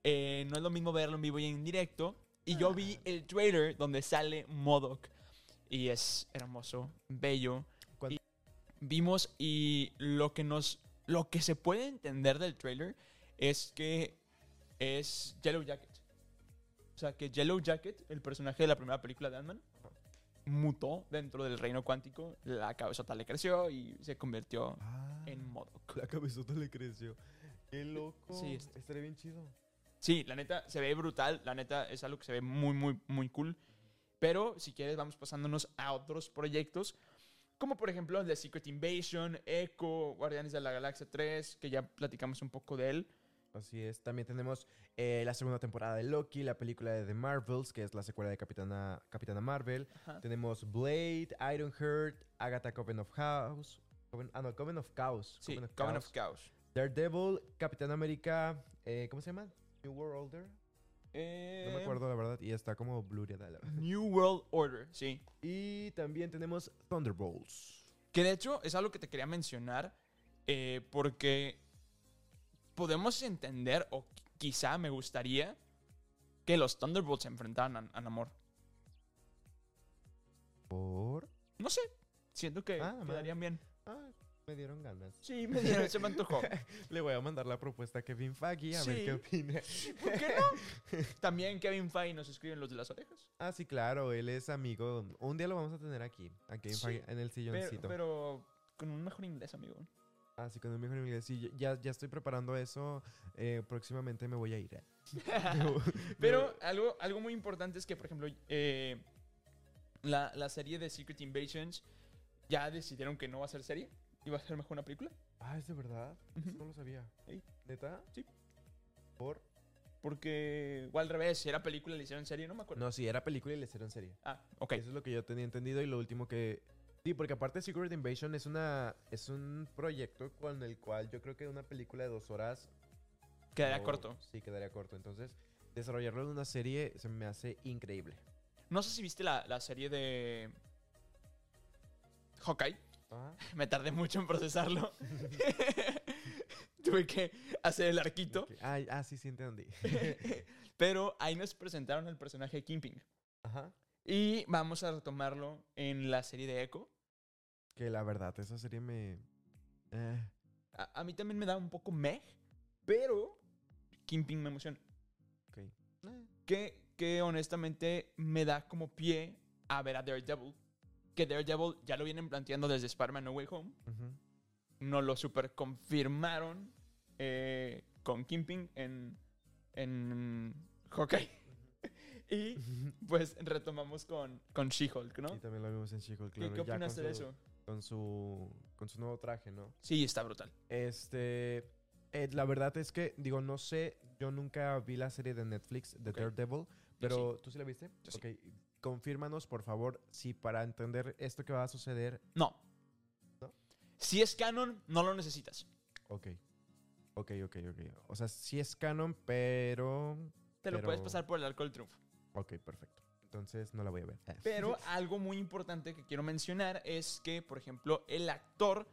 eh, no es lo mismo verlo en vivo y en directo. Y yo vi el trailer donde sale Modok. Y es hermoso, bello. Y vimos y lo que nos... Lo que se puede entender del trailer es que es Yellow Jacket. O sea, que Yellow Jacket, el personaje de la primera película de Ant-Man, mutó dentro del reino cuántico. La cabezota le creció y se convirtió Ah, en Modok. La cabezota le creció. Qué loco. Sí, este- Estaría bien chido. Sí, la neta se ve brutal. La neta es algo que se ve muy, muy, muy cool. Pero si quieres, vamos pasándonos a otros proyectos. Como por ejemplo de Secret Invasion, Echo, Guardianes de la Galaxia 3, que ya platicamos un poco de él. Así es. También tenemos eh, la segunda temporada de Loki, la película de The Marvels, que es la secuela de Capitana, Capitana Marvel. Ajá. Tenemos Blade, Ironheart, Agatha Coven of Chaos. Coven- ah, no, Coven of Chaos. Sí, Coven of Coven Chaos. of Chaos. Daredevil, Capitán América, eh, ¿cómo se llama? New World Order. No me acuerdo la verdad. Y está como blurriada la verdad. New World Order, sí. Y también tenemos Thunderbolts. Que de hecho es algo que te quería mencionar eh, porque podemos entender, o qui- quizá me gustaría, que los Thunderbolts se enfrentaran a, a Namor. Por. No sé, siento que Ah, quedarían bien. Me dieron ganas. Sí, me dieron, se me antojó. <laughs> Le voy a mandar la propuesta a Kevin Feige a ver qué opina. ¿Por qué no? <laughs> También Kevin Feige nos escriben los de las orejas. Ah, sí, claro, él es amigo. Un día lo vamos a tener aquí, a Kevin Sí, Feige, en el Pero, silloncito. pero con un mejor inglés, amigo. Ah, sí, con el mejor inglés. Sí, ya, ya estoy preparando eso. eh, próximamente me voy a ir. eh. <laughs> Pero algo, algo muy importante es que, por ejemplo, eh, la, la serie de Secret Invasions ya decidieron que no va a ser serie y va a ser mejor una película. Ah, ¿es de verdad? Eso no lo sabía. Sí. ¿Neta? Sí. ¿Por? Porque, o al revés, si era película le hicieron serie, no me acuerdo. No, sí, era película y le hicieron serie. Ah, ok. Eso es lo que yo tenía entendido y lo último que... Sí, porque aparte Secret Invasion es una es un proyecto con el cual yo creo que una película de dos horas... Quedaría no- corto. Sí, quedaría corto. Entonces, desarrollarlo en una serie se me hace increíble. No sé si viste la, la serie de Hawkeye. Ajá. <laughs> Me tardé mucho en procesarlo. <laughs> Tuve que hacer el arquito. Ok. Ah, ah, sí, sí, entendí. <laughs> Pero ahí nos presentaron el personaje de Kingpin. Ajá. Y vamos a retomarlo en la serie de Echo. Que la verdad, esa serie me... eh, A, a mí también me da un poco meh, pero Kingpin me emociona. ok. Eh, Que, que honestamente me da como pie a ver a Daredevil. Que Daredevil ya lo vienen planteando desde Spider-Man No Way Home. ujú. Nos lo super confirmaron eh, con Kingpin en, en Hawkeye. <laughs> y pues retomamos con, con She-Hulk, ¿no? Y también lo vimos en She-Hulk, ¿Qué, claro. qué opinaste de eso? Con su, con su nuevo traje, ¿no? Sí, está brutal. Este, eh, la verdad es que, digo, no sé, yo nunca vi la serie de Netflix de Ok. Daredevil, pero ¿tú sí la viste? Yo sí. Confírmanos, por favor, si para entender esto que va a suceder, No. ¿No? Si es canon, no lo necesitas. ok, ok, ok, ok. O sea, sí es canon, pero, Te lo Pero- puedes pasar por el arco del triunfo. ok, perfecto. Entonces no la voy a ver. Pero <laughs> algo muy importante que quiero mencionar es que, por ejemplo, el actor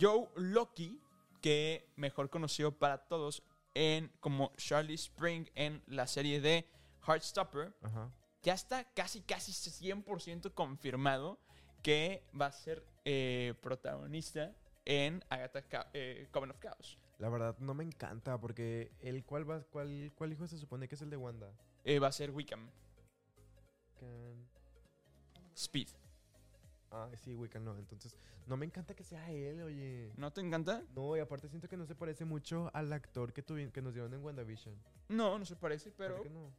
Joe Loki, que mejor conocido para todos en como Charlie Spring en la serie de Heartstopper, Ajá. Ya está casi, casi 100% confirmado que va a ser eh, protagonista en Agatha Ca- eh, Coven of Chaos. La verdad no me encanta porque el cuál va, cuál, cuál hijo se supone que es el de Wanda. Eh, va a ser Wickham. Can- Speed. Ah, sí, Wiccan no. Entonces, no me encanta que sea él, oye. ¿No te encanta? No, y aparte siento que no se parece mucho al actor que, que nos dieron en WandaVision. No, no se parece, ¿Por pero qué no?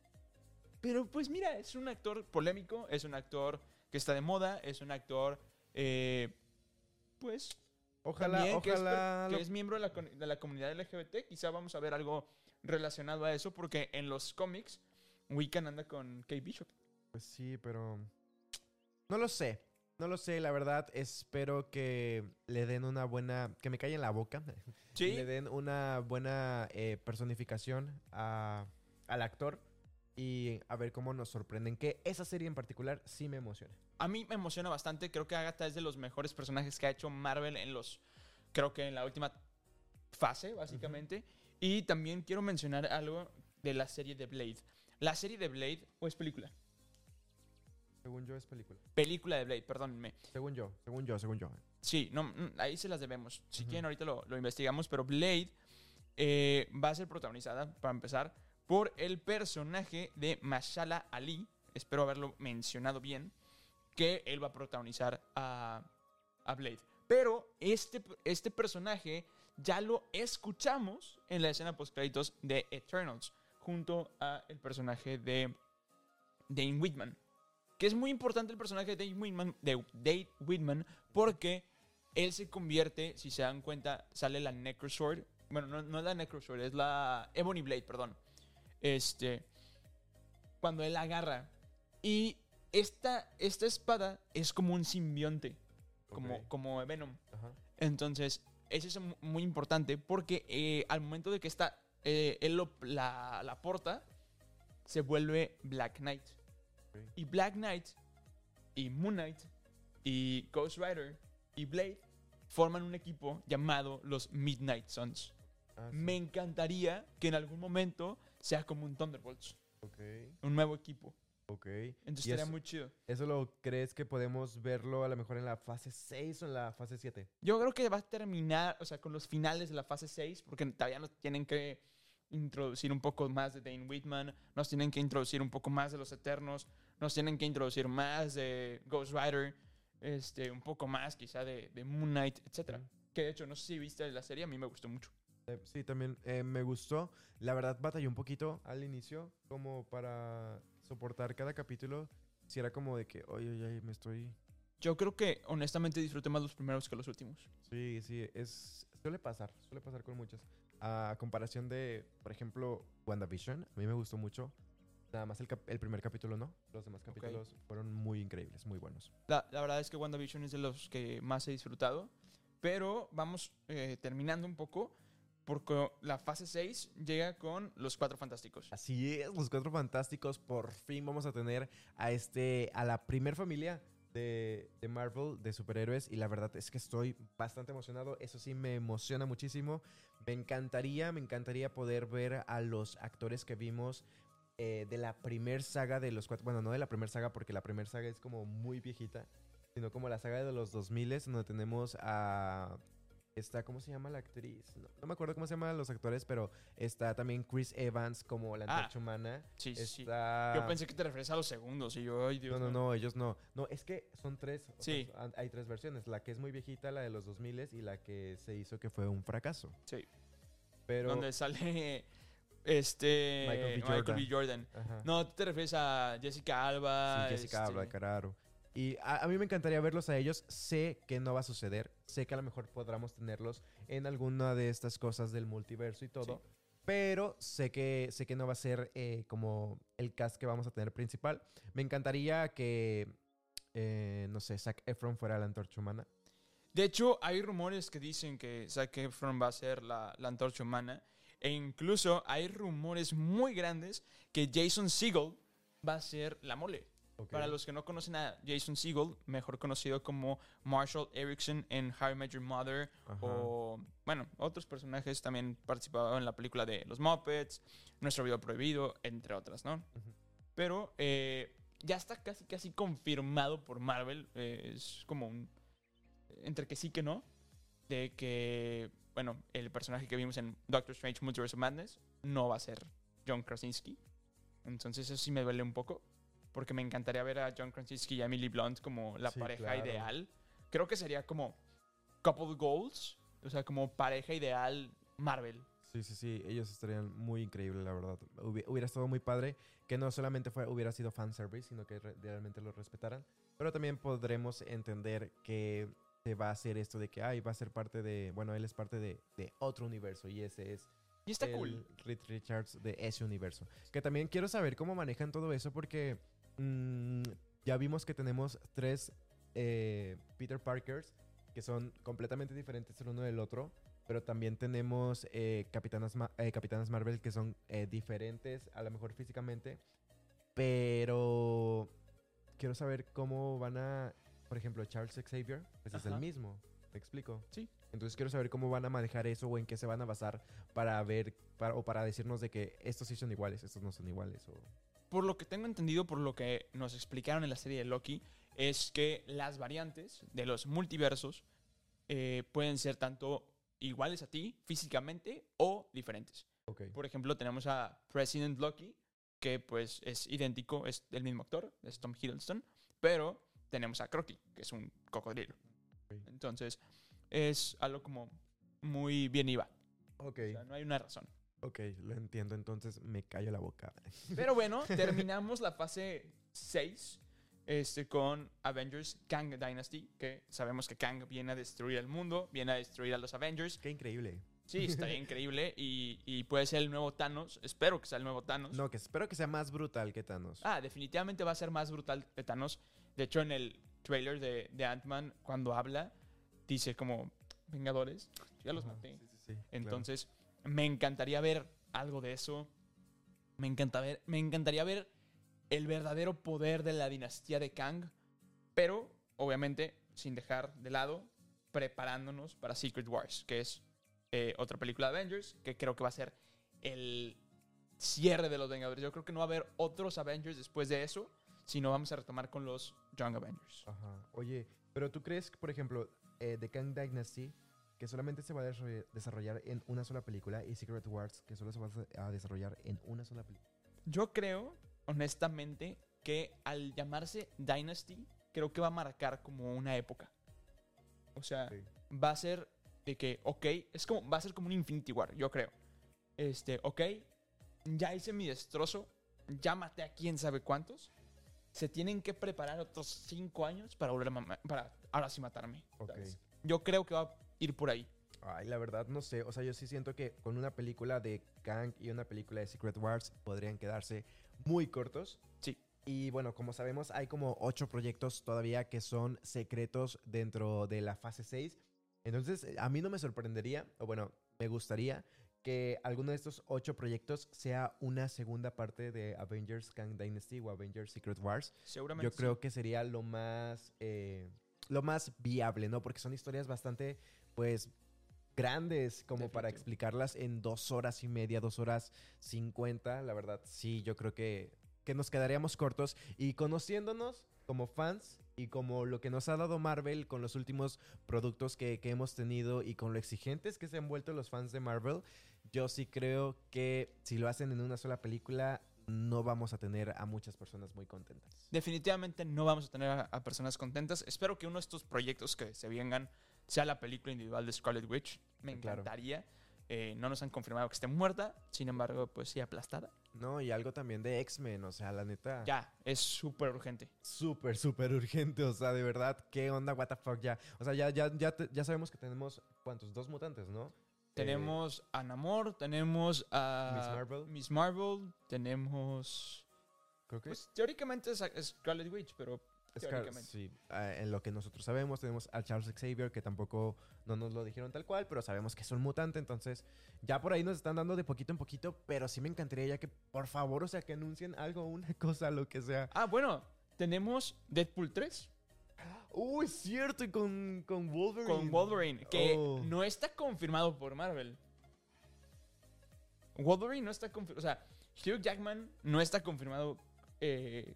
Pero pues mira, es un actor polémico, es un actor que está de moda, es un actor, eh, pues, Ojalá, también que, es, per- ojalá. que es miembro de la, de la comunidad LGBT. Quizá vamos a ver algo relacionado a eso, porque en los cómics, Wiccan anda con Kate Bishop. Pues sí, pero. No lo sé. No lo sé, la verdad. Espero que le den una buena. Que me calle en la boca. Sí, <laughs> le den una buena eh, personificación a- al actor. Y a ver cómo nos sorprenden. Que esa serie en particular sí me emociona. a mí me emociona bastante. Creo que Agatha es de los mejores personajes que ha hecho Marvel en los. Creo que en la última fase, básicamente. Y también quiero mencionar algo de la serie de Blade. La serie de Blade, o es película. Según yo, es película. Película de Blade, perdónenme. Según yo, según yo, según yo. Sí, no, mm, ahí se las debemos. Si Ujú. quieren, ahorita lo, lo investigamos. Pero Blade eh, va a ser protagonizada, para empezar, por el personaje de Mashallah Ali. Espero haberlo mencionado bien. Que él va a protagonizar a, Blade. Pero este, este personaje ya lo escuchamos en la escena post créditos de Eternals. Junto a el personaje de Dane Whitman. Que es muy importante el personaje de Dane Whitman, de Dane Whitman porque él se convierte, si se dan cuenta, sale la Necrosword Bueno, no, no es la Necrosword, es la Ebony Blade, perdón. Este. Cuando él agarra. Y esta, esta espada es como un simbionte. Como, como Venom. Ajá. Entonces, eso es mu- muy importante porque eh, al momento de que está, eh, él lo- la, la porta, se vuelve Black Knight. Y Black Knight, y Moon Knight, y Ghost Rider, y Blade forman un equipo llamado los Midnight Suns. Ah, sí. Me encantaría que en algún momento sea como un Thunderbolts, Ok, un nuevo equipo. ok. Entonces ¿Y estaría eso- muy chido. ¿Eso lo crees que podemos verlo a lo mejor en la fase 6 o en la fase 7? Yo creo que va a terminar, o sea, con los finales de la fase 6, porque todavía nos tienen que introducir un poco más de Dane Whitman, nos tienen que introducir un poco más de los Eternos, nos tienen que introducir más de Ghost Rider, este, un poco más quizá de, de Moon Knight, etc. Que de hecho, no sé si viste la serie, a mí me gustó mucho. Eh, Sí, también eh, me gustó. La verdad batallé un poquito al inicio como para soportar cada capítulo. Si era como de que, oye, oye, me estoy... Yo creo que honestamente disfruté más los primeros que los últimos. Sí, sí, es... Suele pasar, suele pasar con muchas. A comparación de, por ejemplo, WandaVision, a mí me gustó mucho. Nada más el, cap- el primer capítulo no. Los demás capítulos fueron muy increíbles, muy buenos. La, la verdad es que WandaVision es de los que más he disfrutado. Pero vamos eh, terminando un poco. Porque la fase 6 llega con los Cuatro Fantásticos. Así es, los Cuatro Fantásticos, por fin vamos a tener a este, a la primer familia de, de Marvel, de superhéroes, y la verdad es que estoy bastante emocionado, eso sí me emociona muchísimo, me encantaría, me encantaría poder ver a los actores que vimos eh, de la primer saga de los cuatro, bueno, no de la primer saga porque la primer saga es como muy viejita, sino como la saga de los 2000 donde tenemos a... Está, ¿cómo se llama la actriz? No, no me acuerdo cómo se llaman los actores, pero está también Chris Evans como la Ah, antorcha humana. Sí, sí, sí. Está... Yo pensé que te referías a los segundos. Y yo, ay, Dios No, no, no, ellos no. No, es que son tres. sea, Sí. hay tres versiones. La que es muy viejita, la de los 2000 y la que se hizo que fue un fracaso. Sí. Pero... Donde sale este Michael B. Jordan. B. Jordan. Ajá. No, tú te refieres a Jessica Alba. Sí, Jessica este, Alba, claro. Y a, a mí me encantaría verlos a ellos. Sé que no va a suceder. Sé que a lo mejor podamos tenerlos en alguna de estas cosas del multiverso y todo. Sí. Pero sé que, sé que no va a ser eh, como el cast que vamos a tener principal. Me encantaría que, eh, no sé, Zac Efron fuera la antorcha humana. De hecho, hay rumores que dicen que Zac Efron va a ser la, la antorcha humana. E incluso hay rumores muy grandes que Jason Segel va a ser la mole. Para los que no conocen a Jason Segel, mejor conocido como Marshall Erickson en How I Met Your Mother, Ajá. o bueno, otros personajes también participaron en la película de Los Muppets, Nuestro Video Prohibido, entre otras, ¿no? Pero eh, ya está casi, casi confirmado por Marvel, eh, es como un... entre que sí que no, de que, bueno, el personaje que vimos en Doctor Strange Multiverse of Madness no va a ser John Krasinski. Entonces eso sí me duele un poco, porque me encantaría ver a John Krasinski y Emily Blunt como la Sí, pareja claro. ideal. Creo que sería como couple goals, o sea, como pareja ideal Marvel. Sí, sí, sí, ellos estarían muy increíbles, la verdad. Hubi- hubiera estado muy padre que no solamente fue, hubiera sido fanservice, sino que re- realmente lo respetaran. Pero también podremos entender que se va a hacer esto de que, ay, va a ser parte de, bueno, él es parte de, de otro universo y ese es Y está el cool. Reed Richards de ese universo. Que también quiero saber cómo manejan todo eso porque mm, ya vimos que tenemos tres eh, Peter Parkers que son completamente diferentes el uno del otro. Pero también tenemos eh, Capitanas, Ma- eh, Capitanas Marvel que son diferentes, a lo mejor físicamente. Pero quiero saber cómo van a... Por ejemplo, Charles Xavier, pues es el mismo. ¿Me explico? Sí. Entonces quiero saber cómo van a manejar eso o en qué se van a basar para ver para, o para decirnos de que estos sí son iguales, estos no son iguales. O... Por lo que tengo entendido, por lo que nos explicaron en la serie de Loki, es que las variantes de los multiversos eh, pueden ser tanto iguales a ti físicamente o diferentes. Por ejemplo, tenemos a President Loki, que pues es idéntico, es el mismo actor, es Tom Hiddleston, pero tenemos a Crocky, que es un cocodrilo. Entonces, es algo como muy bien iba. Ok, O sea, no hay una razón. Ok, lo entiendo, entonces me callo la boca. <laughs> Pero bueno, terminamos la fase 6 este, con Avengers Kang Dynasty, que sabemos que Kang viene a destruir el mundo, viene a destruir a los Avengers. Qué increíble. Sí, estaría <laughs> increíble y, y puede ser el nuevo Thanos. Espero que sea el nuevo Thanos. No, que espero que sea más brutal que Thanos. Ah, definitivamente va a ser más brutal que Thanos. De hecho, en el trailer de, de Ant-Man, cuando habla, dice como, Vengadores, ya los maté. sí, sí, sí. Entonces, me encantaría ver algo de eso. Me, encanta ver, me encantaría ver el verdadero poder de la dinastía de Kang. Pero, obviamente, sin dejar de lado, preparándonos para Secret Wars, que es eh, otra película de Avengers, que creo que va a ser el cierre de los Vengadores. Yo creo que no va a haber otros Avengers después de eso, sino vamos a retomar con los Young Avengers. Ajá. Oye, pero tú crees que, por ejemplo, eh, The Kang Dynasty, que solamente se va a desarroll- desarrollar en una sola película, y Secret Wars, que solo se va a desarrollar en una sola película. Yo creo, honestamente, que al llamarse Dynasty, creo que va a marcar como una época. O sea, Ok. va a ser de que, ok, es como, va a ser como un Infinity War, yo creo. Este, ok, ya hice mi destrozo, ya maté a quién sabe cuántos. Se tienen que preparar otros cinco años para volver a para ahora sí matarme. Ok. ¿sabes? Yo creo que va ir por ahí. Ay, la verdad no sé. O sea, yo sí siento que con una película de Kang y una película de Secret Wars podrían quedarse muy cortos. Sí. Y bueno, como sabemos, hay como ocho proyectos todavía que son secretos dentro de la fase 6. Entonces, a mí no me sorprendería, o bueno, me gustaría que alguno de estos ocho proyectos sea una segunda parte de Avengers Kang Dynasty o Avengers Secret Wars. Seguramente. Yo sí. creo que sería lo más, eh, lo más viable, ¿no? Porque son historias bastante, pues, grandes como para explicarlas en dos horas y media, dos horas cincuenta. La verdad, sí, yo creo que, que nos quedaríamos cortos. Y conociéndonos como fans y como lo que nos ha dado Marvel con los últimos productos que, que hemos tenido y con lo exigentes que se han vuelto los fans de Marvel, yo sí creo que si lo hacen en una sola película, no vamos a tener a muchas personas muy contentas. Definitivamente no vamos a tener a, a personas contentas. Espero que uno de estos proyectos que se vengan sea la película individual de Scarlet Witch. Me claro. encantaría. Eh, no nos han confirmado que esté muerta, sin embargo, pues sí aplastada. No, y algo también de X-Men, o sea, la neta. Ya, es súper urgente. Súper, súper urgente, o sea, de verdad, ¿qué onda? ¿What the fuck? Ya, o sea, ya, ya, ya, ya sabemos que tenemos, ¿cuántos? Dos mutantes, ¿no? Tenemos a Namor, tenemos a Miss Marvel. Miss Marvel, tenemos... Creo que Pues teóricamente es, Scarlet Witch, pero teóricamente. sí, ah, en lo que nosotros sabemos, tenemos al Charles Xavier, que tampoco no nos lo dijeron tal cual, pero sabemos que es un mutante, entonces ya por ahí nos están dando de poquito en poquito, pero sí me encantaría ya que, por favor, o sea, que anuncien algo, una <laughs> cosa, lo que sea. Ah, bueno, tenemos Deadpool 3 Uy, cierto, y con, con Wolverine. con Wolverine, que Oh. no está confirmado por Marvel. Wolverine no está confirmado. O sea, Hugh Jackman no está confirmado eh,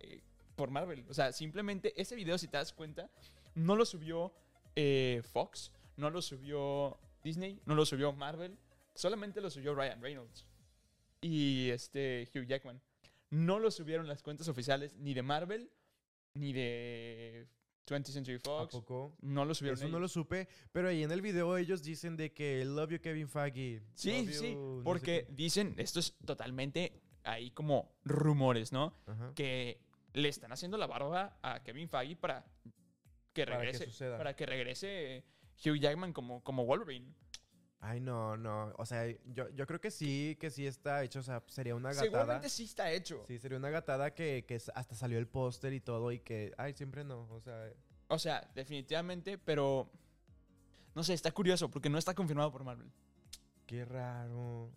eh, por Marvel. O sea, simplemente ese video, si te das cuenta, no lo subió eh, Fox, no lo subió Disney, no lo subió Marvel, solamente lo subió Ryan Reynolds y este Hugh Jackman. No lo subieron las cuentas oficiales ni de Marvel ni de 20th Century ¿A Fox. poco? No lo subieron. Eso no lo supe, pero ahí en el video ellos dicen de que love you Kevin Feige. Sí, love sí, you no sé porque dicen, esto es totalmente ahí como rumores, ¿no? Ajá. Que le están haciendo la barba a Kevin Feige para que Para que regrese, para que regrese Hugh Jackman como, como Wolverine. Ay, no, no, o sea, yo, yo creo que sí, que sí está hecho, o sea, sería una gatada. Seguramente sí está hecho. Sí, sería una gatada que, que hasta salió el póster y todo y que, ay, siempre no, o sea, O sea, definitivamente, pero no sé, está curioso porque no está confirmado por Marvel. qué raro.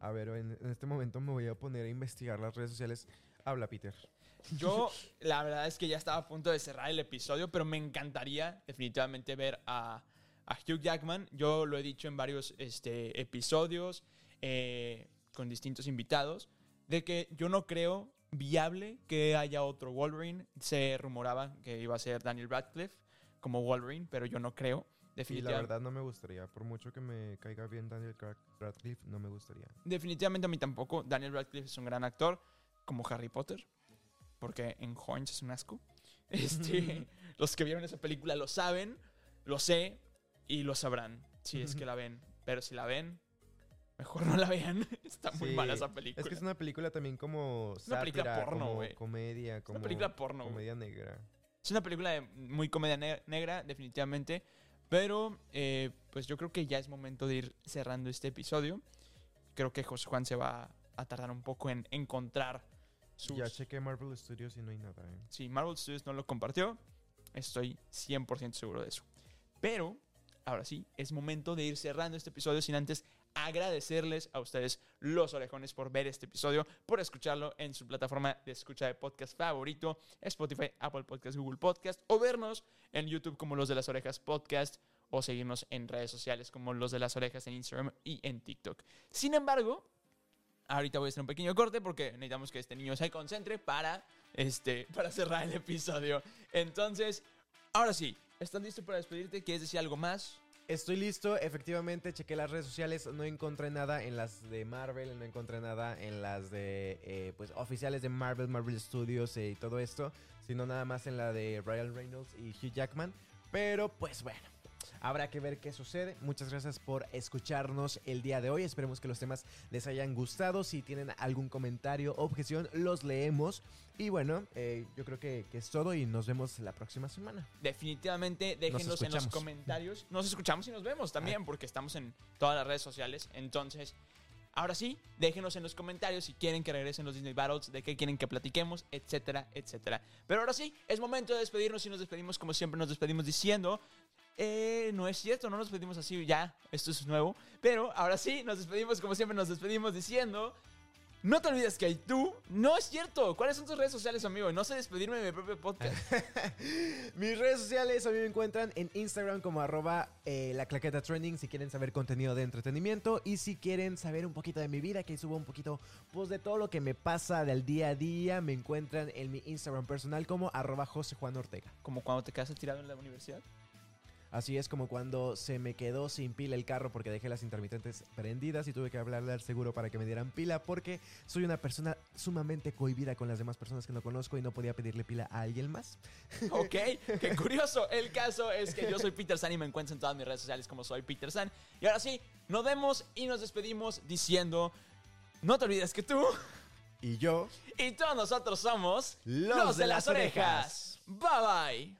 A ver, en, en este momento me voy a poner a investigar las redes sociales. Habla, Peter. Yo, la verdad es que ya estaba a punto de cerrar el episodio, pero me encantaría definitivamente ver a, a Hugh Jackman. Yo lo he dicho en varios este, episodios eh, con distintos invitados, de que yo no creo viable que haya otro Wolverine. Se rumoraba que iba a ser Daniel Radcliffe como Wolverine, pero yo no creo. Y la verdad no me gustaría, por mucho que me caiga bien Daniel Radcliffe, no me gustaría. definitivamente a mí tampoco. Daniel Radcliffe es un gran actor, como Harry Potter, porque en Orange es un asco. <laughs> Este, <laughs> los que vieron esa película lo saben, lo sé y lo sabrán si es que la ven. Pero si la ven, mejor no la vean. <laughs> Está muy Sí, mala esa película. Es que es una película también como Es una película porno, güey. comedia, como película porno, comedia negra. Es una película de muy comedia ne- negra, definitivamente. Pero, eh, pues yo creo que ya es momento de ir cerrando este episodio. Creo que José Juan se va a tardar un poco en encontrar sus... Ya chequé Marvel Studios y no hay nada. ¿eh? Sí, Marvel Studios no lo compartió. Estoy 100% seguro de eso. Pero, ahora sí, es momento de ir cerrando este episodio sin antes agradecerles a ustedes, los orejones, por ver este episodio, por escucharlo en su plataforma de escucha de podcast favorito, Spotify, Apple Podcast, Google Podcast, o vernos en YouTube como Los de las Orejas Podcast, o seguirnos en redes sociales como Los de las Orejas en Instagram y en TikTok. Sin embargo, ahorita voy a hacer un pequeño corte porque necesitamos que este niño se concentre para, este, para cerrar el episodio. Entonces, ahora sí, ¿estás listo para despedirte? ¿Quieres decir algo más? Estoy listo, efectivamente, chequé las redes sociales, no encontré nada en las de Marvel, no encontré nada en las de, eh, pues, oficiales de Marvel, Marvel Studios eh, y todo esto, sino nada más en la de Ryan Reynolds y Hugh Jackman. Pero, pues bueno, habrá que ver qué sucede. Muchas gracias por escucharnos el día de hoy. Esperemos que los temas les hayan gustado. Si tienen algún comentario, objeción, los leemos. Y bueno, eh, yo creo que, que es todo y nos vemos la próxima semana. Definitivamente déjenos en los comentarios. Nos escuchamos y nos vemos también porque estamos en todas las redes sociales. Entonces, ahora sí, déjenos en los comentarios si quieren que regresen los Disney Battles, de qué quieren que platiquemos, etcétera, etcétera. Pero ahora sí, es momento de despedirnos y nos despedimos como siempre nos despedimos diciendo... Eh, no es cierto, no nos despedimos así, ya, esto es nuevo. Pero ahora sí, nos despedimos como siempre nos despedimos diciendo... No te olvides que tú, no es cierto. ¿Cuáles son tus redes sociales, amigo? No sé despedirme de mi propio podcast. <laughs> Mis redes sociales a mí me encuentran en Instagram como arroba eh, la claqueta trending si quieren saber contenido de entretenimiento y si quieren saber un poquito de mi vida, que subo un poquito pues de todo lo que me pasa del día a día, me encuentran en mi Instagram personal como arroba José Juan Ortega. Como cuando te quedas tirado en la universidad. Así es como cuando se me quedó sin pila el carro porque dejé las intermitentes prendidas y tuve que hablarle al seguro para que me dieran pila porque soy una persona sumamente cohibida con las demás personas que no conozco y no podía pedirle pila a alguien más. <laughs> Ok, qué curioso. El caso es que yo soy Peter San y me encuentro en todas mis redes sociales como soy Peter San. Y ahora sí, nos vemos y nos despedimos diciendo, no te olvides que tú Y yo, y todos nosotros somos Los de las orejas. Bye bye.